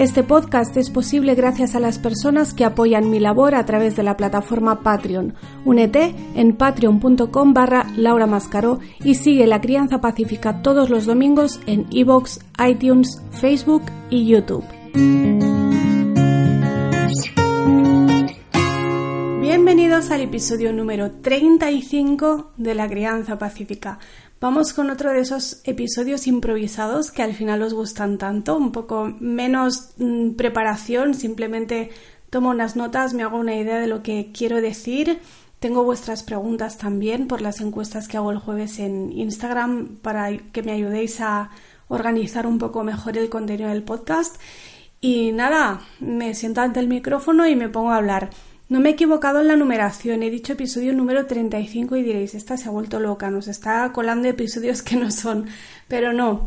Este podcast es posible gracias a las personas que apoyan mi labor a través de la plataforma Patreon. Únete en patreon.com barra Laura Mascaró y sigue La Crianza Pacífica todos los domingos en iVoox, iTunes, Facebook y YouTube. Bienvenidos al episodio número 35 de La Crianza Pacífica. Vamos con otro de esos episodios improvisados que al final os gustan tanto, un poco menos mm, preparación, simplemente tomo unas notas, me hago una idea de lo que quiero decir. Tengo vuestras preguntas también por las encuestas que hago el jueves en Instagram para que me ayudéis a organizar un poco mejor el contenido del podcast. Y nada, me siento ante el micrófono y me pongo a hablar. No me he equivocado en la numeración, he dicho episodio número 35 y diréis, esta se ha vuelto loca, nos está colando episodios que no son, pero no,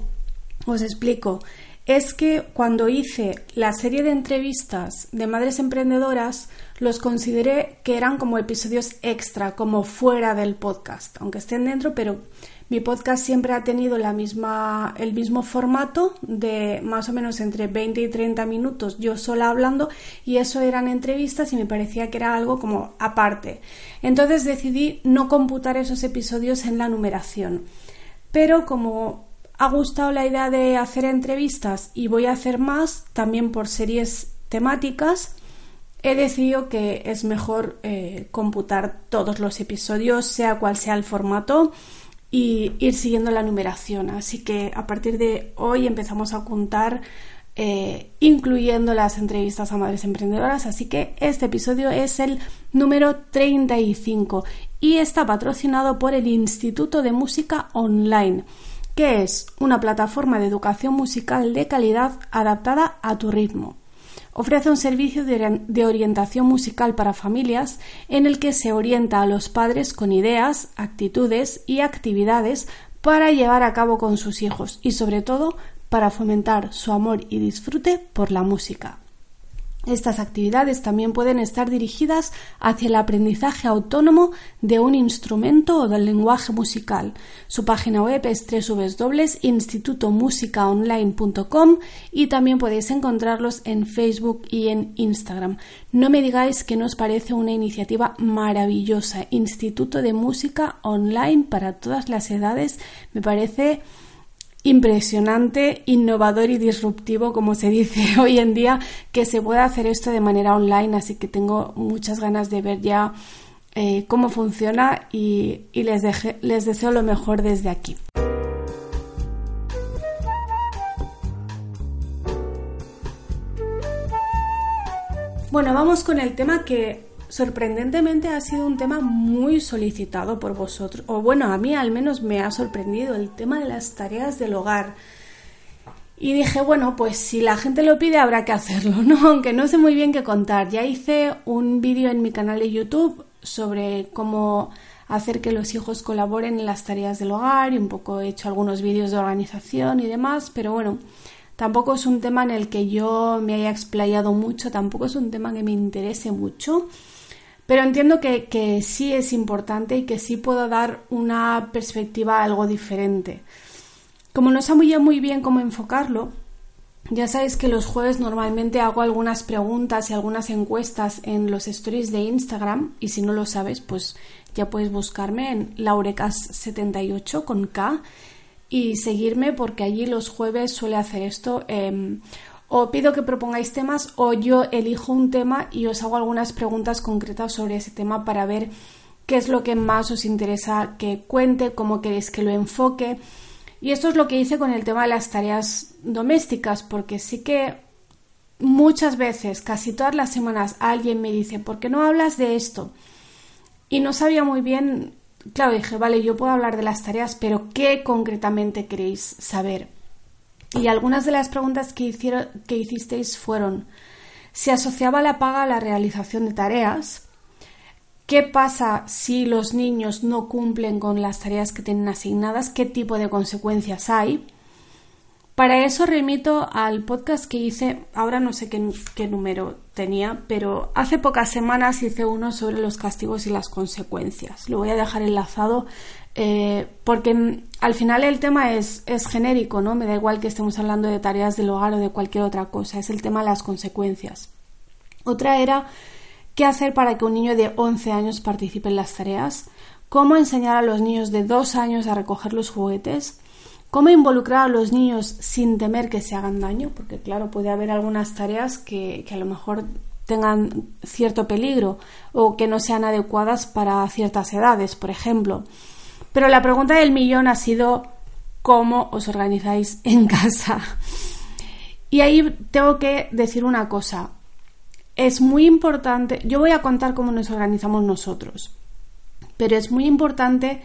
os explico. Es que cuando hice la serie de entrevistas de madres emprendedoras, los consideré que eran como episodios extra, como fuera del podcast, aunque estén dentro, pero mi podcast siempre ha tenido la misma, el mismo formato de más o menos entre 20 y 30 minutos yo sola hablando y eso eran entrevistas y me parecía que era algo como aparte. Entonces decidí no computar esos episodios en la numeración. Pero como ha gustado la idea de hacer entrevistas y voy a hacer más también por series temáticas, he decidido que es mejor eh, computar todos los episodios, sea cual sea el formato y ir siguiendo la numeración. Así que a partir de hoy empezamos a contar eh, incluyendo las entrevistas a madres emprendedoras. Así que este episodio es el número 35 y está patrocinado por el Instituto de Música Online, que es una plataforma de educación musical de calidad adaptada a tu ritmo ofrece un servicio de orientación musical para familias en el que se orienta a los padres con ideas, actitudes y actividades para llevar a cabo con sus hijos y sobre todo para fomentar su amor y disfrute por la música. Estas actividades también pueden estar dirigidas hacia el aprendizaje autónomo de un instrumento o del lenguaje musical. Su página web es www.institutomusicaonline.com y también podéis encontrarlos en Facebook y en Instagram. No me digáis que nos parece una iniciativa maravillosa. Instituto de Música Online para todas las edades me parece impresionante, innovador y disruptivo, como se dice hoy en día, que se pueda hacer esto de manera online, así que tengo muchas ganas de ver ya eh, cómo funciona y, les, les deseo lo mejor desde aquí. Bueno, vamos con el tema que sorprendentemente ha sido un tema muy solicitado por vosotros, o bueno, a mí al menos me ha sorprendido el tema de las tareas del hogar. Y dije, bueno, pues si la gente lo pide habrá que hacerlo, ¿no? Aunque no sé muy bien qué contar. Ya hice un vídeo en mi canal de YouTube sobre cómo hacer que los hijos colaboren en las tareas del hogar y un poco he hecho algunos vídeos de organización y demás, pero bueno, tampoco es un tema en el que yo me haya explayado mucho, tampoco es un tema que me interese mucho. Pero entiendo que, sí es importante y que sí puedo dar una perspectiva algo diferente. Como no muy, muy bien cómo enfocarlo, ya sabéis que los jueves normalmente hago algunas preguntas y algunas encuestas en los stories de Instagram y si no lo sabes, pues ya puedes buscarme en laurecas78 con K y seguirme porque allí los jueves suele hacer esto. Em, o pido que propongáis temas o yo elijo un tema y os hago algunas preguntas concretas sobre ese tema para ver qué es lo que más os interesa que cuente, cómo queréis que lo enfoque. Y esto es lo que hice con el tema de las tareas domésticas, porque sí que muchas veces, casi todas las semanas, alguien me dice, ¿por qué no hablas de esto? Y no sabía muy bien, claro, dije, vale, yo puedo hablar de las tareas, pero ¿qué concretamente queréis saber? Y algunas de las preguntas que, hicieron, que hicisteis fueron, ¿se asociaba la paga a la realización de tareas? qué pasa si los niños no cumplen con las tareas que tienen asignadas, qué tipo de consecuencias hay. Para eso remito al podcast que hice, ahora no sé qué, número tenía, pero hace pocas semanas hice uno sobre los castigos y las consecuencias. Lo voy a dejar enlazado eh, porque al final el tema es, genérico, ¿no? Me da igual que estemos hablando de tareas del hogar o de cualquier otra cosa, es el tema de las consecuencias. Otra era qué hacer para que un niño de 11 años participe en las tareas, cómo enseñar a los niños de 2 años a recoger los juguetes, cómo involucrar a los niños sin temer que se hagan daño, porque claro, puede haber algunas tareas que a lo mejor tengan cierto peligro o que no sean adecuadas para ciertas edades, por ejemplo. Pero la pregunta del millón ha sido cómo os organizáis en casa. Y ahí tengo que decir una cosa es muy importante, yo voy a contar cómo nos organizamos nosotros, pero es muy importante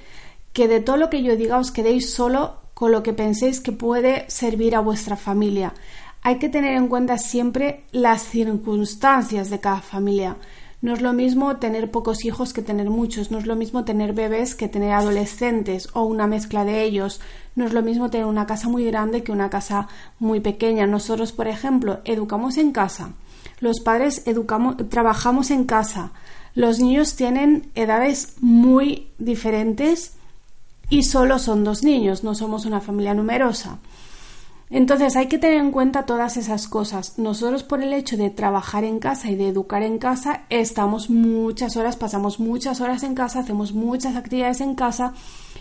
que de todo lo que yo diga os quedéis solo con lo que penséis que puede servir a vuestra familia. Hay que tener en cuenta siempre las circunstancias de cada familia. No es lo mismo tener pocos hijos que tener muchos, no es lo mismo tener bebés que tener adolescentes o una mezcla de ellos, no es lo mismo tener una casa muy grande que una casa muy pequeña. Nosotros, por ejemplo, educamos en casa los padres educamos, trabajamos en casa, los niños tienen edades muy diferentes y solo son dos niños, no somos una familia numerosa. Entonces hay que tener en cuenta todas esas cosas. Nosotros por el hecho de trabajar en casa y de educar en casa, estamos muchas horas, pasamos muchas horas en casa, hacemos muchas actividades en casa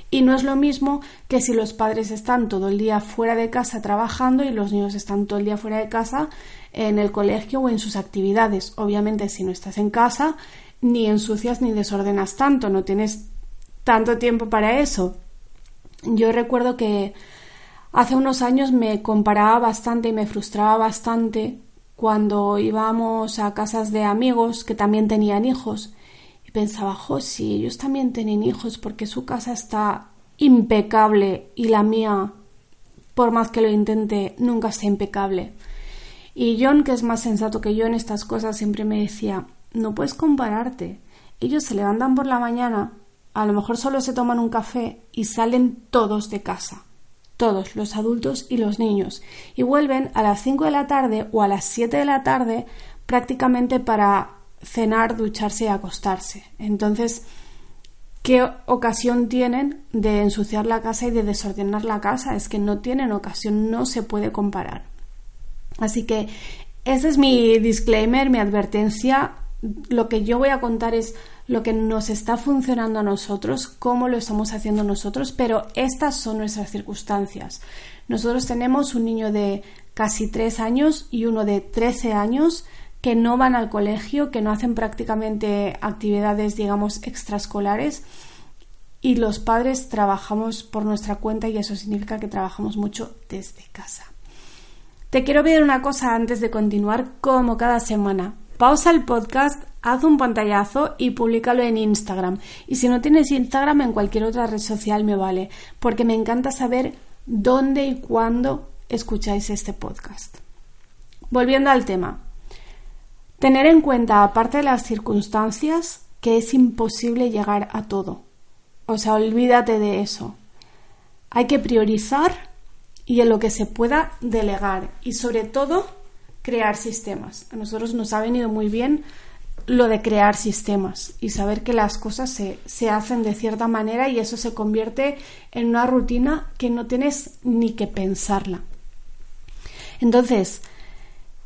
y no es lo mismo que si los padres están todo el día fuera de casa trabajando y los niños están todo el día fuera de casa en el colegio o en sus actividades. Obviamente si no estás en casa, ni ensucias ni desordenas tanto, no tienes tanto tiempo para eso. Yo recuerdo que Hace unos años me comparaba bastante y me frustraba bastante cuando íbamos a casas de amigos que también tenían hijos y pensaba, jo, si ellos también tienen hijos porque su casa está impecable y la mía, por más que lo intente, nunca está impecable. Y John, que es más sensato que yo en estas cosas, siempre me decía, no puedes compararte. Ellos se levantan por la mañana, a lo mejor solo se toman un café y salen todos de casa todos, los adultos y los niños, y vuelven a las 5 de la tarde o a las 7 de la tarde prácticamente para cenar, ducharse y acostarse. Entonces, ¿qué ocasión tienen de ensuciar la casa y de desordenar la casa? Es que no tienen ocasión, no se puede comparar. Así que ese es mi disclaimer, mi advertencia. Lo que yo voy a contar es lo que nos está funcionando a nosotros, cómo lo estamos haciendo nosotros, pero estas son nuestras circunstancias. Nosotros tenemos un niño de casi tres años y uno de 13 años que no van al colegio, que no hacen prácticamente actividades, digamos, extraescolares y los padres trabajamos por nuestra cuenta y eso significa que trabajamos mucho desde casa. Te quiero pedir una cosa antes de continuar, como cada semana. Pausa el podcast, haz un pantallazo y públicalo en Instagram. Y si no tienes Instagram, en cualquier otra red social me vale, porque me encanta saber dónde y cuándo escucháis este podcast. Volviendo al tema. Tener en cuenta, aparte de las circunstancias, que es imposible llegar a todo. O sea, olvídate de eso. Hay que priorizar y en lo que se pueda delegar. Y sobre todo, crear sistemas. A nosotros nos ha venido muy bien lo de crear sistemas y saber que las cosas se, hacen de cierta manera y eso se convierte en una rutina que no tienes ni que pensarla. Entonces,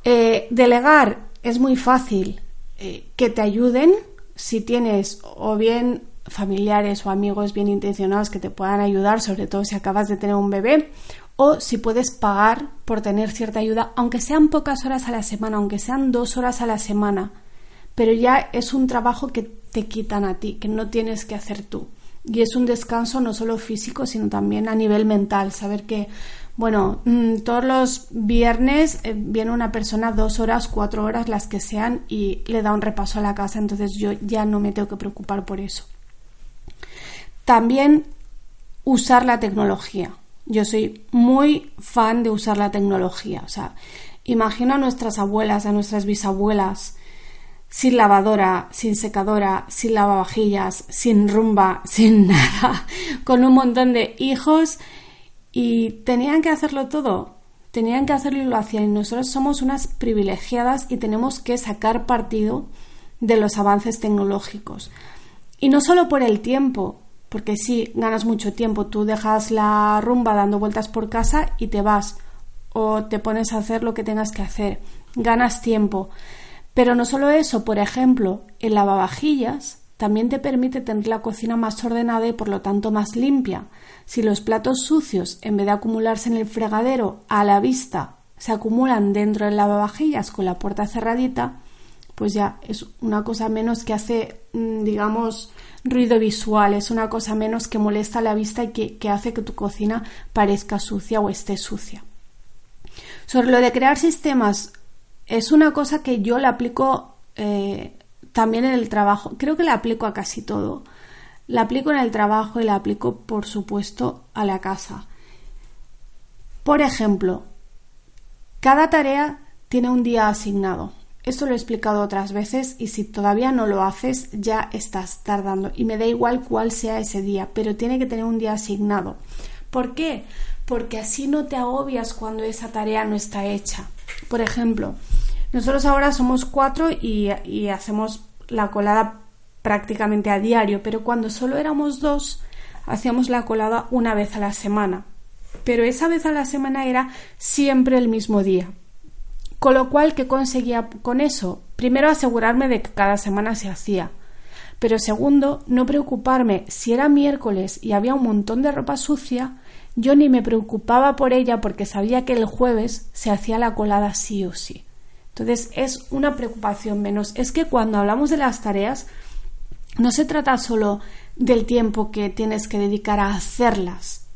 eh, delegar es muy fácil eh, que te ayuden si tienes o bien familiares o amigos bien intencionados que te puedan ayudar, sobre todo si acabas de tener un bebé, o si puedes pagar por tener cierta ayuda, aunque sean pocas horas a la semana, aunque sean dos horas a la semana, pero ya es un trabajo que te quitan a ti, que no tienes que hacer tú. Y es un descanso no solo físico, sino también a nivel mental, saber que, bueno, mm, todos los viernes eh, viene una persona dos horas, cuatro horas, las que sean, y le da un repaso a la casa, entonces yo ya no me tengo que preocupar por eso. También usar la tecnología. Yo soy muy fan de usar la tecnología. O sea, imagino a nuestras abuelas, a nuestras bisabuelas, sin lavadora, sin secadora, sin lavavajillas, sin rumba, sin nada, con un montón de hijos y tenían que hacerlo todo. Tenían que hacerlo y lo hacían. Y nosotros somos unas privilegiadas y tenemos que sacar partido de los avances tecnológicos. Y no solo por el tiempo, porque si ganas mucho tiempo, tú dejas la rumba dando vueltas por casa y te vas o te pones a hacer lo que tengas que hacer, ganas tiempo. Pero no solo eso, por ejemplo, el lavavajillas también te permite tener la cocina más ordenada y por lo tanto más limpia. Si los platos sucios, en vez de acumularse en el fregadero a la vista, se acumulan dentro del lavavajillas con la puerta cerradita, pues ya es una cosa menos que hace, mm, digamos, ruido visual, es una cosa menos que molesta a la vista y que, hace que tu cocina parezca sucia o esté sucia. Sobre lo de crear sistemas, es una cosa que yo la aplico eh, también en el trabajo. Creo que la aplico a casi todo. La aplico en el trabajo y la aplico, por supuesto, a la casa. Por ejemplo, cada tarea tiene un día asignado. Esto lo he explicado otras veces y si todavía no lo haces ya estás tardando y me da igual cuál sea ese día, pero tiene que tener un día asignado. ¿Por qué? Porque así no te agobias cuando esa tarea no está hecha. Por ejemplo, nosotros ahora somos cuatro y, hacemos la colada prácticamente a diario, pero cuando solo éramos dos hacíamos la colada una vez a la semana. Pero esa vez a la semana era siempre el mismo día. Con lo cual, ¿qué conseguía con eso? Primero, asegurarme de que cada semana se hacía. Pero segundo, no preocuparme si era miércoles y había un montón de ropa sucia, yo ni me preocupaba por ella porque sabía que el jueves se hacía la colada sí o sí. Entonces es una preocupación menos. Es que cuando hablamos de las tareas, no se trata solo del tiempo que tienes que dedicar a hacerlas,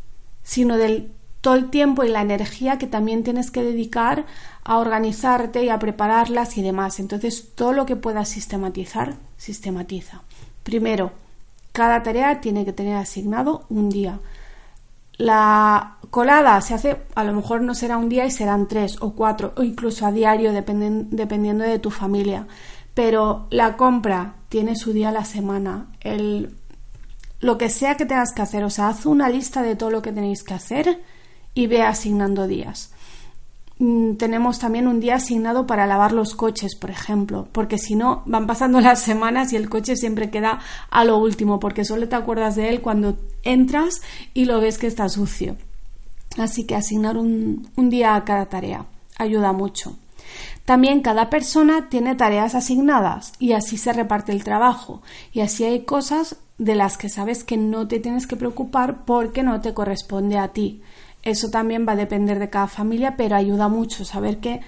sino del todo el tiempo y la energía que también tienes que dedicar a organizarte y a prepararlas y demás. Entonces, todo lo que puedas sistematizar, sistematiza. Primero, cada tarea tiene que tener asignado un día. La colada se hace, a lo mejor no será un día y serán tres o cuatro o incluso a diario, dependiendo de tu familia. Pero la compra tiene su día a la semana. El, lo que sea que tengas que hacer, o sea, haz una lista de todo lo que tenéis que hacer y ve asignando días. Mm, tenemos también un día asignado para lavar los coches, por ejemplo, porque si no, van pasando las semanas y el coche siempre queda a lo último, porque solo te acuerdas de él cuando entras y lo ves que está sucio. Así que asignar un, un día a cada tarea ayuda mucho. También cada persona tiene tareas asignadas y así se reparte el trabajo y así hay cosas de las que sabes que no te tienes que preocupar porque no te corresponde a ti. Eso también va a depender de cada familia, pero ayuda mucho saber que,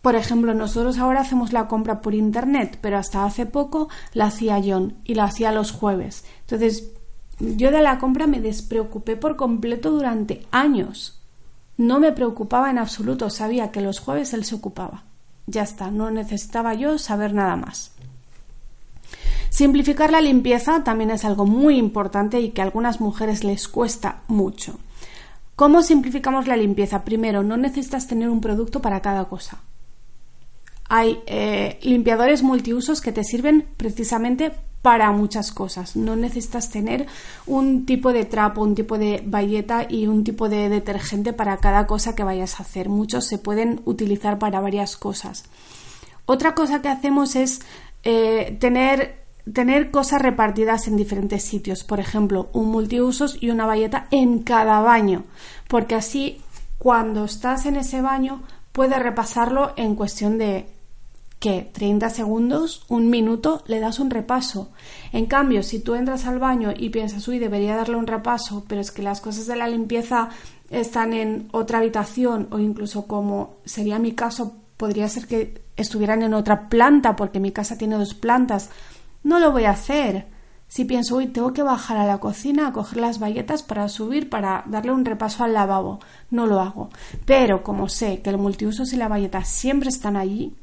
por ejemplo, nosotros ahora hacemos la compra por internet, pero hasta hace poco la hacía John y la hacía los jueves. Entonces, yo de la compra me despreocupé por completo durante años. No me preocupaba en absoluto, sabía que los jueves él se ocupaba. Ya está, no necesitaba yo saber nada más. Simplificar la limpieza también es algo muy importante y que a algunas mujeres les cuesta mucho. ¿Cómo simplificamos la limpieza? Primero, no necesitas tener un producto para cada cosa. Hay eh, limpiadores multiusos que te sirven precisamente para muchas cosas. No necesitas tener un tipo de trapo, un tipo de bayeta y un tipo de detergente para cada cosa que vayas a hacer. Muchos se pueden utilizar para varias cosas. Otra cosa que hacemos es eh, tener tener cosas repartidas en diferentes sitios, por ejemplo, un multiusos y una bayeta en cada baño, porque así cuando estás en ese baño puedes repasarlo en cuestión de que 30 segundos, un minuto, le das un repaso. En cambio, si tú entras al baño y piensas, uy, debería darle un repaso, pero es que las cosas de la limpieza están en otra habitación o incluso como sería mi caso, podría ser que estuvieran en otra planta porque mi casa tiene dos plantas no lo voy a hacer. Si pienso, hoy tengo que bajar a la cocina a coger las bayetas para subir, para darle un repaso al lavabo, no lo hago. Pero como sé que el multiusos y la bayeta siempre están allí,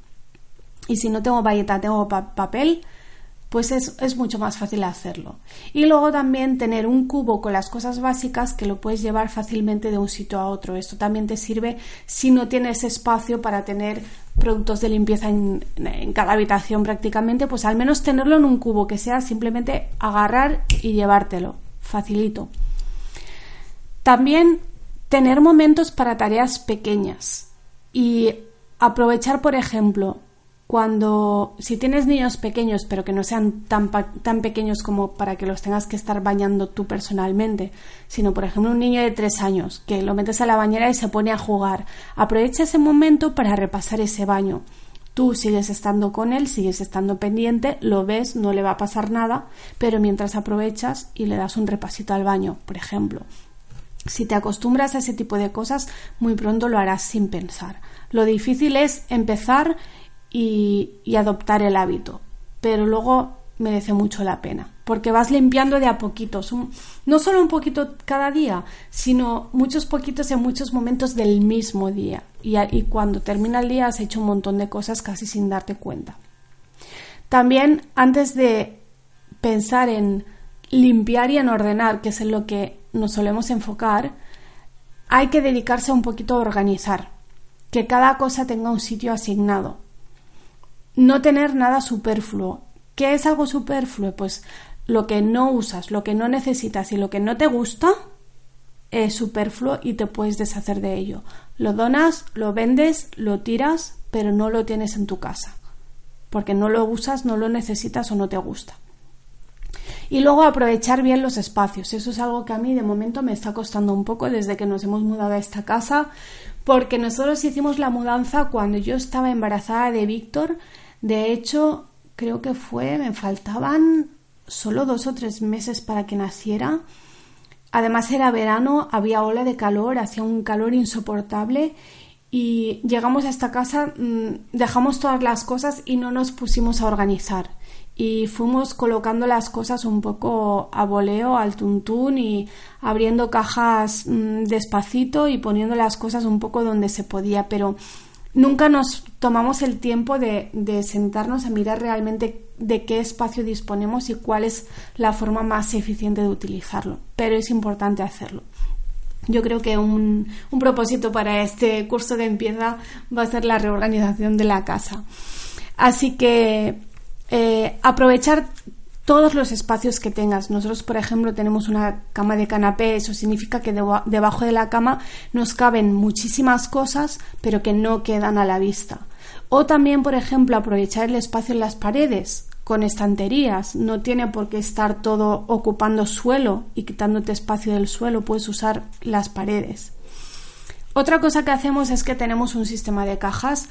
y si no tengo bayeta, tengo papel, pues es, es, mucho más fácil hacerlo. Y luego también tener un cubo con las cosas básicas que lo puedes llevar fácilmente de un sitio a otro. Esto también te sirve si no tienes espacio para tener productos de limpieza en, cada habitación prácticamente, pues al menos tenerlo en un cubo, que sea simplemente agarrar y llevártelo. Facilito. También tener momentos para tareas pequeñas y aprovechar, por ejemplo, cuando si tienes niños pequeños pero que no sean tan, tan pequeños como para que los tengas que estar bañando tú personalmente, sino por ejemplo un niño de tres años que lo metes a la bañera y se pone a jugar, aprovecha ese momento para repasar ese baño. Tú sigues estando con él, sigues estando pendiente, lo ves, no le va a pasar nada, pero mientras aprovechas y le das un repasito al baño, por ejemplo. Si te acostumbras a ese tipo de cosas, muy pronto lo harás sin pensar. Lo difícil es empezar y, adoptar el hábito. Pero luego merece mucho la pena, porque vas limpiando de a poquitos, no solo un poquito cada día, sino muchos poquitos en muchos momentos del mismo día. Y, y, cuando termina el día has hecho un montón de cosas casi sin darte cuenta. También antes de pensar en limpiar y en ordenar, que es en lo que nos solemos enfocar, hay que dedicarse un poquito a organizar, que cada cosa tenga un sitio asignado no tener nada superfluo. ¿Qué es algo superfluo? Pues lo que no usas, lo que no necesitas y lo que no te gusta es superfluo y te puedes deshacer de ello. Lo donas, lo vendes, lo tiras, pero no lo tienes en tu casa, porque no lo usas, no lo necesitas o no te gusta. Y luego aprovechar bien los espacios. Eso es algo que a mí de momento me está costando un poco desde que nos hemos mudado a esta casa, porque nosotros hicimos la mudanza cuando yo estaba embarazada de Víctor de hecho, creo que fue, me faltaban solo dos o tres meses para que naciera. Además era verano, había ola de calor, hacía un calor insoportable y llegamos a esta casa, mm, dejamos todas las cosas y no nos pusimos a organizar. Y fuimos colocando las cosas un poco a voleo, al tuntún y abriendo cajas mm, despacito y poniendo las cosas un poco donde se podía, pero nunca nos tomamos el tiempo de, sentarnos a mirar realmente de qué espacio disponemos y cuál es la forma más eficiente de utilizarlo. Pero es importante hacerlo. Yo creo que un, propósito para este curso de empieza va a ser la reorganización de la casa. Así que eh, aprovechar todos los espacios que tengas. Nosotros, por ejemplo, tenemos una cama de canapé, eso significa que debajo de la cama nos caben muchísimas cosas, pero que no quedan a la vista. O también, por ejemplo, aprovechar el espacio en las paredes con estanterías. No tiene por qué estar todo ocupando suelo y quitándote espacio del suelo, puedes usar las paredes. Otra cosa que hacemos es que tenemos un sistema de cajas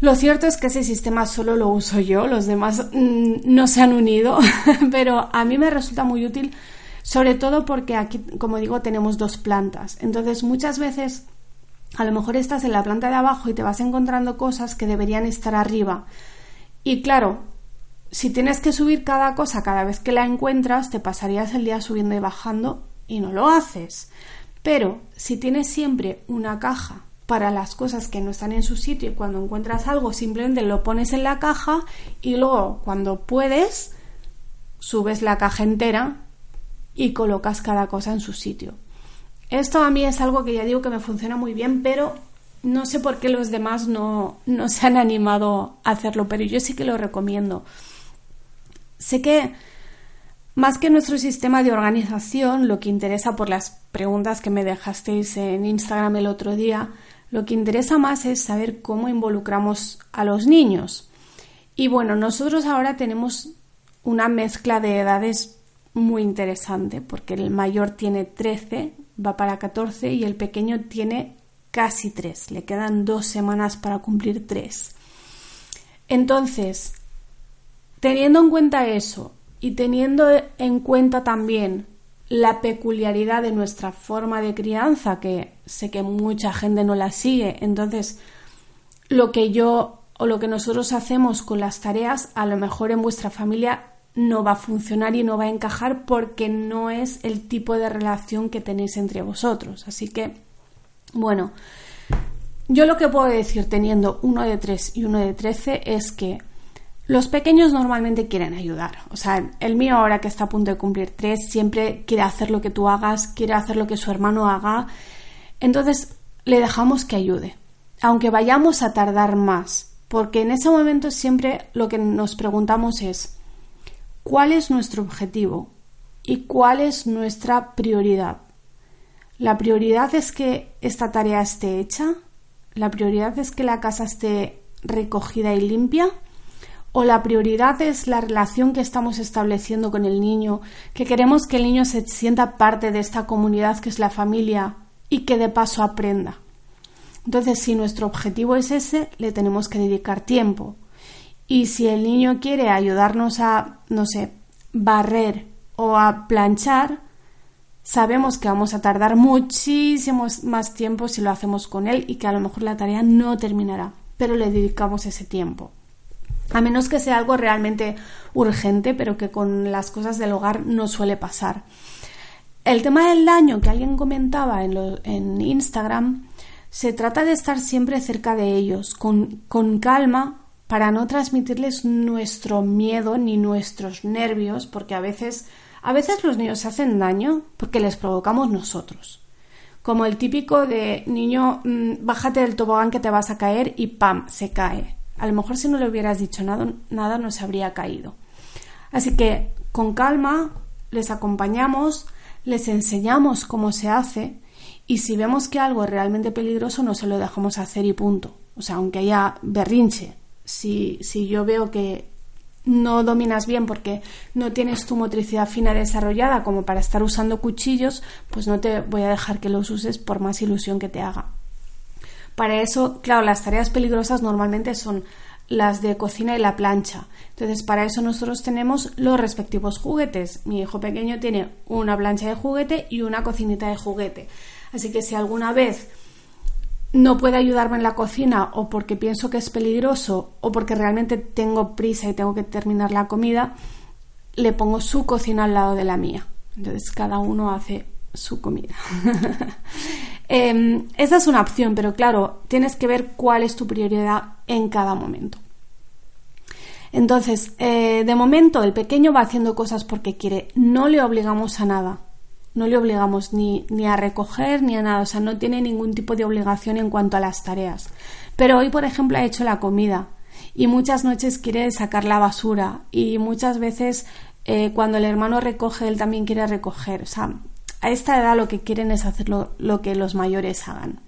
lo cierto es que ese sistema solo lo uso yo, los demás mm, no se han unido, pero a mí me resulta muy útil, sobre todo porque aquí, como digo, tenemos dos plantas. Entonces, muchas veces, a lo mejor estás en la planta de abajo y te vas encontrando cosas que deberían estar arriba. Y claro, si tienes que subir cada cosa cada vez que la encuentras, te pasarías el día subiendo y bajando y no lo haces. Pero si tienes siempre una caja para las cosas que no están en su sitio y cuando encuentras algo simplemente lo pones en la caja y luego cuando puedes subes la caja entera y colocas cada cosa en su sitio. Esto a mí es algo que ya digo que me funciona muy bien, pero no sé por qué los demás no, no se han animado a hacerlo, pero yo sí que lo recomiendo. Sé que más que nuestro sistema de organización, lo que interesa por las preguntas que me dejasteis en Instagram el otro día, lo que interesa más es saber cómo involucramos a los niños. Y bueno, nosotros ahora tenemos una mezcla de edades muy interesante, porque el mayor tiene 13, va para 14 y el pequeño tiene casi 3. Le quedan dos semanas para cumplir 3. Entonces, teniendo en cuenta eso y teniendo en cuenta también la peculiaridad de nuestra forma de crianza, que sé que mucha gente no la sigue. Entonces, lo que yo o lo que nosotros hacemos con las tareas, a lo mejor en vuestra familia no va a funcionar y no va a encajar porque no es el tipo de relación que tenéis entre vosotros. Así que, bueno, yo lo que puedo decir teniendo uno de 3 y uno de 13 es que los pequeños normalmente quieren ayudar. O sea, el mío ahora que está a punto de cumplir tres siempre quiere hacer lo que tú hagas, quiere hacer lo que su hermano haga. Entonces le dejamos que ayude. aunque vayamos a tardar más, porque en ese momento siempre lo que nos preguntamos es ¿cuál es nuestro objetivo? ¿Y cuál es nuestra prioridad? ¿La prioridad es que esta tarea esté hecha? ¿La prioridad es que la casa esté recogida y limpia? ¿O la prioridad es la relación que estamos estableciendo con el niño, que queremos que el niño se sienta parte de esta comunidad que es la familia y que de paso aprenda? Entonces, si nuestro objetivo es ese, le tenemos que dedicar tiempo. Y si el niño quiere ayudarnos a, no sé, barrer o a planchar, sabemos que vamos a tardar muchísimo más tiempo si lo hacemos con él y que a lo mejor la tarea no terminará, pero le dedicamos ese tiempo. A menos que sea algo realmente urgente, pero que con las cosas del hogar no suele pasar. El tema del daño que alguien comentaba en, Instagram se trata de estar siempre cerca de ellos, con, con calma, para no transmitirles nuestro miedo ni nuestros nervios, porque a veces, a veces los niños se hacen daño porque les provocamos nosotros. Como el típico de niño, mm, bájate del tobogán que te vas a caer y ¡pam! se cae. A lo mejor si no le hubieras dicho nada, nada no se habría caído. Así que con calma les acompañamos, les enseñamos cómo se hace y si vemos que algo es realmente peligroso, no se lo dejamos hacer y punto. O sea, aunque haya berrinche, si, si yo veo que no dominas bien porque no tienes tu motricidad fina desarrollada como para estar usando cuchillos, pues no te voy a dejar que los uses por más ilusión que te haga. Para eso, claro, las tareas peligrosas normalmente son las de cocina y la plancha. Entonces, para eso nosotros tenemos los respectivos juguetes. Mi hijo pequeño tiene una plancha de juguete y una cocinita de juguete. Así que si alguna vez no puede ayudarme en la cocina o porque pienso que es peligroso o porque realmente tengo prisa y tengo que terminar la comida, le pongo su cocina al lado de la mía. Entonces cada uno hace su comida. eh, esa es una opción, pero claro, tienes que ver cuál es tu prioridad en cada momento. Entonces, eh, de momento el pequeño va haciendo cosas porque quiere, no le obligamos a nada no le obligamos ni, ni, a recoger ni a nada, o sea, no tiene ningún tipo de obligación en cuanto a las tareas. Pero hoy, por ejemplo, ha hecho la comida y muchas noches quiere sacar la basura y muchas veces eh, cuando el hermano recoge, él también quiere recoger. O sea, a esta edad lo que quieren es hacer lo, que los mayores hagan.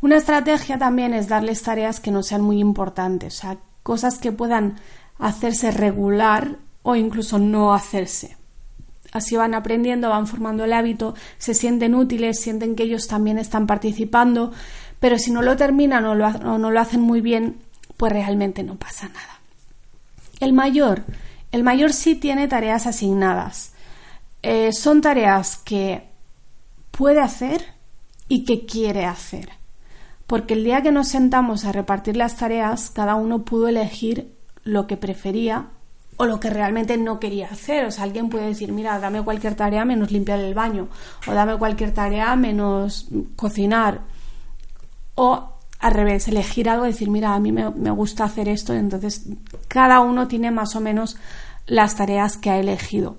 Una estrategia también es darles tareas que no sean muy importantes, o sea, cosas que puedan hacerse regular o incluso no hacerse. Así van aprendiendo, van formando el hábito, se sienten útiles, sienten que ellos también están participando, pero si no lo terminan o, no lo hacen muy bien, pues realmente no pasa nada. El mayor, el mayor sí tiene tareas asignadas. Eh, son tareas que puede hacer y que quiere hacer. Porque el día que nos sentamos a repartir las tareas, cada uno pudo elegir lo que prefería o lo que realmente no quería hacer. O sea, alguien puede decir, mira, dame cualquier tarea menos limpiar el baño, o dame cualquier tarea menos cocinar. O al revés, elegir algo y decir, mira, a mí me, me gusta hacer esto, entonces cada uno tiene más o menos las tareas que ha elegido.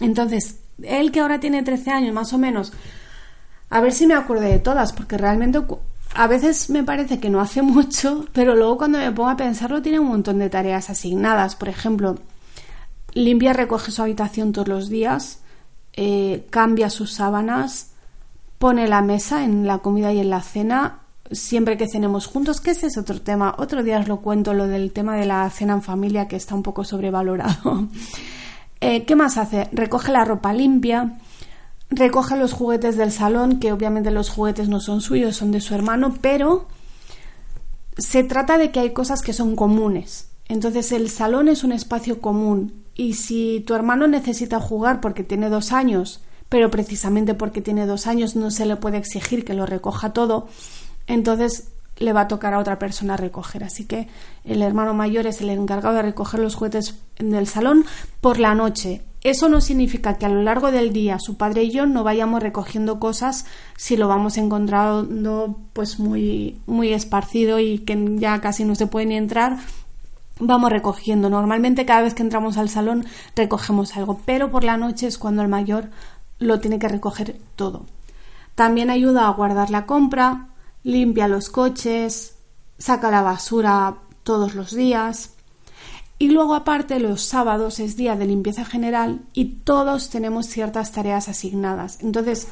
Entonces, él que ahora tiene 13 años, más o menos, a ver si me acuerdo de todas, porque realmente a veces me parece que no hace mucho, pero luego cuando me pongo a pensarlo tiene un montón de tareas asignadas. Por ejemplo, limpia, recoge su habitación todos los días, eh, cambia sus sábanas, pone la mesa en la comida y en la cena, siempre que cenemos juntos, que ese es otro tema. Otro día os lo cuento, lo del tema de la cena en familia, que está un poco sobrevalorado. Eh, ¿Qué más hace? Recoge la ropa limpia, recoge los juguetes del salón, que obviamente los juguetes no son suyos, son de su hermano, pero se trata de que hay cosas que son comunes. Entonces el salón es un espacio común y si tu hermano necesita jugar porque tiene dos años, pero precisamente porque tiene dos años no se le puede exigir que lo recoja todo, entonces le va a tocar a otra persona recoger. Así que el hermano mayor es el encargado de recoger los juguetes del salón por la noche eso no significa que a lo largo del día su padre y yo no vayamos recogiendo cosas si lo vamos encontrando pues muy, muy esparcido y que ya casi no se puede ni entrar. Vamos recogiendo. Normalmente cada vez que entramos al salón recogemos algo, pero por la noche es cuando el mayor lo tiene que recoger todo. También ayuda a guardar la compra, limpia los coches, saca la basura todos los días. Y luego aparte los sábados es día de limpieza general y todos tenemos ciertas tareas asignadas. Entonces,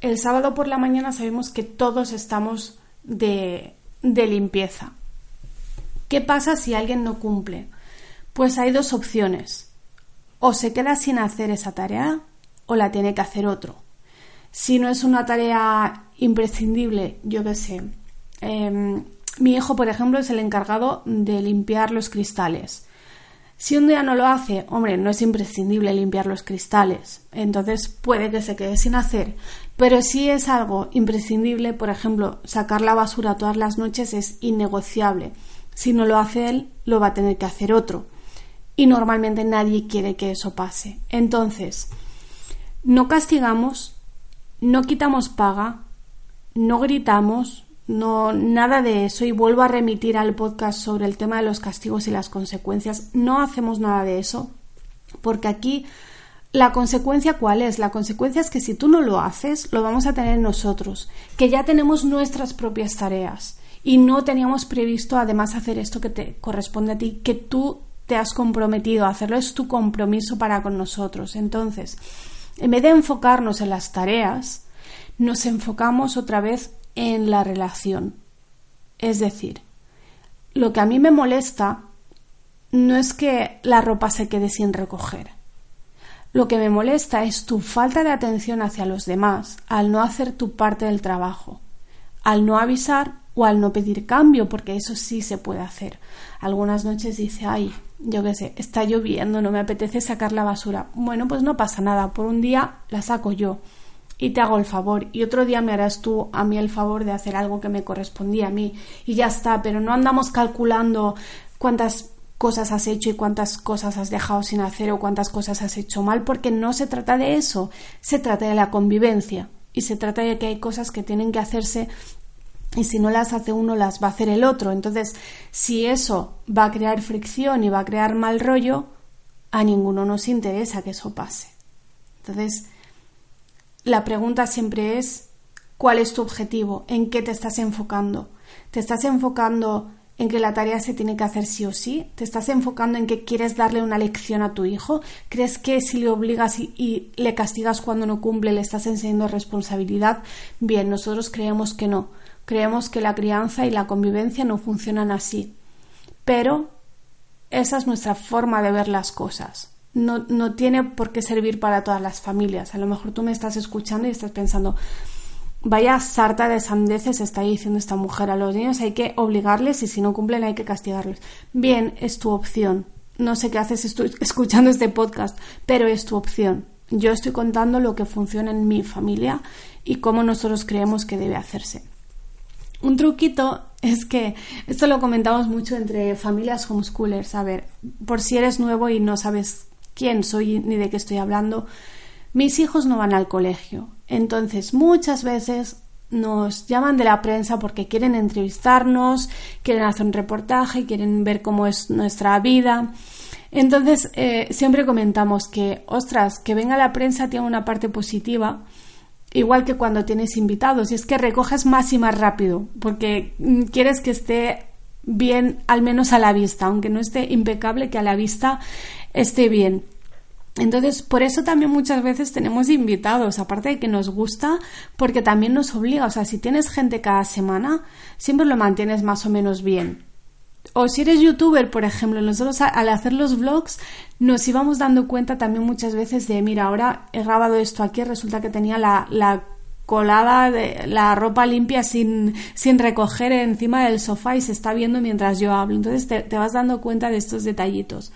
el sábado por la mañana sabemos que todos estamos de, de limpieza. ¿Qué pasa si alguien no cumple? Pues hay dos opciones. O se queda sin hacer esa tarea o la tiene que hacer otro. Si no es una tarea imprescindible, yo qué sé. Em, mi hijo, por ejemplo, es el encargado de limpiar los cristales. Si un día no lo hace, hombre, no es imprescindible limpiar los cristales, entonces puede que se quede sin hacer. Pero si es algo imprescindible, por ejemplo, sacar la basura todas las noches es innegociable. Si no lo hace él, lo va a tener que hacer otro. Y normalmente nadie quiere que eso pase. Entonces, no castigamos, no quitamos paga, no gritamos, no nada de eso y vuelvo a remitir al podcast sobre el tema de los castigos y las consecuencias. No hacemos nada de eso porque aquí la consecuencia cuál es? La consecuencia es que si tú no lo haces, lo vamos a tener nosotros, que ya tenemos nuestras propias tareas y no teníamos previsto además hacer esto que te corresponde a ti, que tú te has comprometido a hacerlo, es tu compromiso para con nosotros. Entonces, en vez de enfocarnos en las tareas, nos enfocamos otra vez en la relación. Es decir, lo que a mí me molesta no es que la ropa se quede sin recoger. Lo que me molesta es tu falta de atención hacia los demás al no hacer tu parte del trabajo, al no avisar o al no pedir cambio, porque eso sí se puede hacer. Algunas noches dice, ay, yo qué sé, está lloviendo, no me apetece sacar la basura. Bueno, pues no pasa nada, por un día la saco yo y te hago el favor. Y otro día me harás tú a mí el favor de hacer algo que me correspondía a mí. Y ya está, pero no andamos calculando cuántas cosas has hecho y cuántas cosas has dejado sin hacer o cuántas cosas has hecho mal porque no se trata de eso, se trata de la convivencia. Y se trata de que hay cosas que tienen que hacerse y si no las hace uno las va a hacer el otro. Entonces, si eso va a crear fricción y va a crear mal rollo, a ninguno nos interesa que eso pase. Entonces, la pregunta siempre es ¿cuál es tu objetivo? ¿En qué te estás enfocando? ¿Te estás enfocando en que la tarea se tiene que hacer sí o sí? ¿Te estás enfocando en que quieres darle una lección a tu hijo? ¿Crees que si le obligas y, le castigas cuando no cumple le estás enseñando responsabilidad? Bien, nosotros creemos que no. Creemos que la crianza y la convivencia no funcionan así. Pero esa es nuestra forma de ver las cosas no, no tiene por qué servir para todas las familias. A lo mejor tú me estás escuchando y estás pensando, vaya sarta de sandeces está diciendo esta mujer. A los niños hay que obligarles y si no cumplen hay que castigarles. Bien, es tu opción. No sé qué haces escuchando este podcast, pero es tu opción. Yo estoy contando lo que funciona en mi familia y cómo nosotros creemos que debe hacerse. Un truquito es que esto lo comentamos mucho entre familias homeschoolers. A ver, por si eres nuevo y no sabes quién soy ni de qué estoy hablando. Mis hijos no van al colegio, entonces muchas veces nos llaman de la prensa porque quieren entrevistarnos, quieren hacer un reportaje, quieren ver cómo es nuestra vida. Entonces, eh, siempre comentamos que, ostras, que venga la prensa tiene una parte positiva, igual que cuando tienes invitados, y es que recoges más y más rápido, porque mm, quieres que esté bien, al menos a la vista, aunque no esté impecable, que a la vista esté bien. Entonces, por eso también muchas veces tenemos invitados, aparte de que nos gusta, porque también nos obliga. O sea, si tienes gente cada semana, siempre lo mantienes más o menos bien. O si eres youtuber, por ejemplo, nosotros al hacer los vlogs nos íbamos dando cuenta también muchas veces de, mira, ahora he grabado esto aquí, resulta que tenía la, la colada de la ropa limpia sin, sin recoger encima del sofá y se está viendo mientras yo hablo. Entonces te vas dando cuenta de estos detallitos.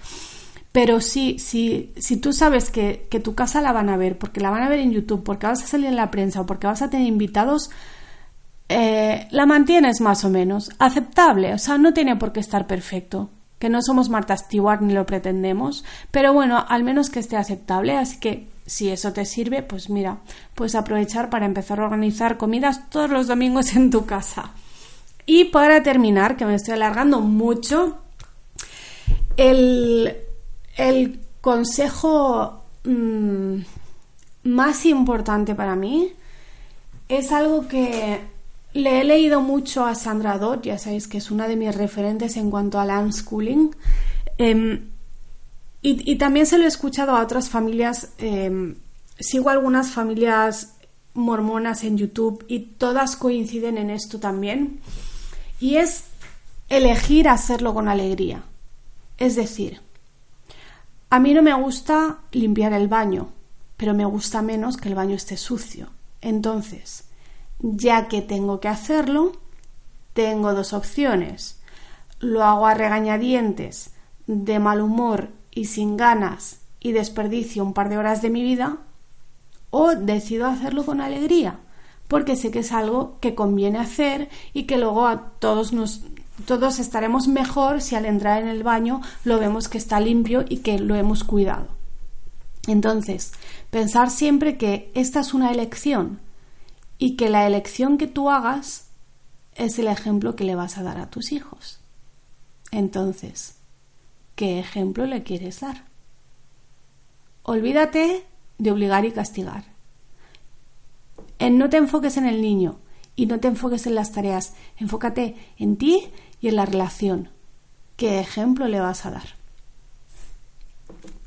Pero sí, si tú sabes que, tu casa la van a ver, porque la van a ver en YouTube, porque vas a salir en la prensa o porque vas a tener invitados, eh, la mantienes más o menos aceptable. O sea, no tiene por qué estar perfecto. Que no somos Marta Stewart ni lo pretendemos, pero bueno, al menos que esté aceptable. Así que si eso te sirve, pues mira, puedes aprovechar para empezar a organizar comidas todos los domingos en tu casa. Y para terminar, que me estoy alargando mucho, el, el consejo mm, más importante para mí es algo que le he leído mucho a Sandra Dodd, ya sabéis que es una de mis referentes en cuanto al unschooling. Em, y, también se lo he escuchado a otras familias. Em, sigo algunas familias mormonas en YouTube y todas coinciden en esto también. Y es elegir hacerlo con alegría. Es decir, a mí no me gusta limpiar el baño, pero me gusta menos que el baño esté sucio. Entonces, ya que tengo que hacerlo, tengo dos opciones. Lo hago a regañadientes, de mal humor y sin ganas y desperdicio un par de horas de mi vida, o decido hacerlo con alegría, porque sé que es algo que conviene hacer y que luego a todos nos todos estaremos mejor si al entrar en el baño lo vemos que está limpio y que lo hemos cuidado. Entonces, pensar siempre que esta es una elección y que la elección que tú hagas es el ejemplo que le vas a dar a tus hijos. Entonces, ¿qué ejemplo le quieres dar? Olvídate de obligar y castigar. En no te enfoques en el niño y no te enfoques en las tareas, enfócate en ti y en la relación. ¿Qué ejemplo le vas a dar?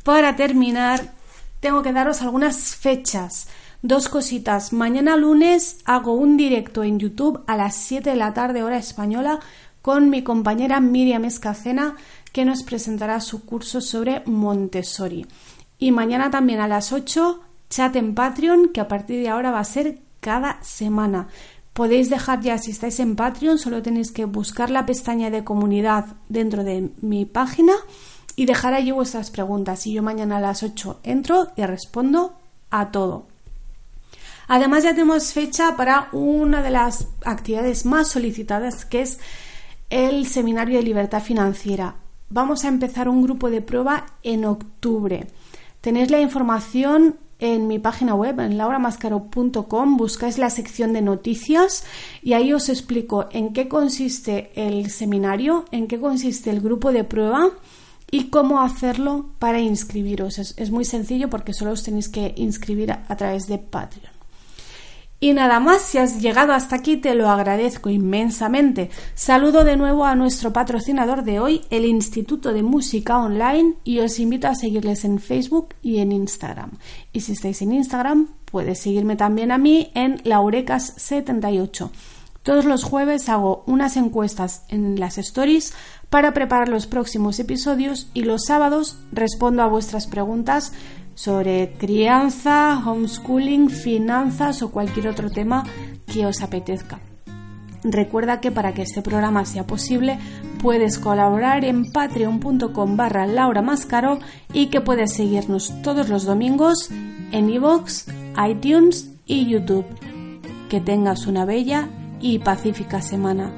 Para terminar, tengo que daros algunas fechas. Dos cositas. Mañana lunes hago un directo en YouTube a las 7 de la tarde hora española con mi compañera Miriam Escacena que nos presentará su curso sobre Montessori. Y mañana también a las 8 chat en Patreon que a partir de ahora va a ser cada semana. Podéis dejar ya, si estáis en Patreon, solo tenéis que buscar la pestaña de comunidad dentro de mi página y dejar allí vuestras preguntas. Y yo mañana a las 8 entro y respondo a todo. Además ya tenemos fecha para una de las actividades más solicitadas que es el Seminario de Libertad Financiera. Vamos a empezar un grupo de prueba en octubre. Tenéis la información en mi página web, en lauramascaro.com, buscáis la sección de noticias y ahí os explico en qué consiste el seminario, en qué consiste el grupo de prueba y cómo hacerlo para inscribiros. Es, muy sencillo porque solo os tenéis que inscribir a través de Patreon. Y nada más, si has llegado hasta aquí te lo agradezco inmensamente. Saludo de nuevo a nuestro patrocinador de hoy, el Instituto de Música Online, y os invito a seguirles en Facebook y en Instagram. Y si estáis en Instagram, puedes seguirme también a mí en laurecas78. Todos los jueves hago unas encuestas en las stories para preparar los próximos episodios y los sábados respondo a vuestras preguntas sobre crianza, homeschooling, finanzas o cualquier otro tema que os apetezca. Recuerda que para que este programa sea posible puedes colaborar en patreon.com barra Laura y que puedes seguirnos todos los domingos en iVoox, iTunes y YouTube. Que tengas una bella y pacífica semana.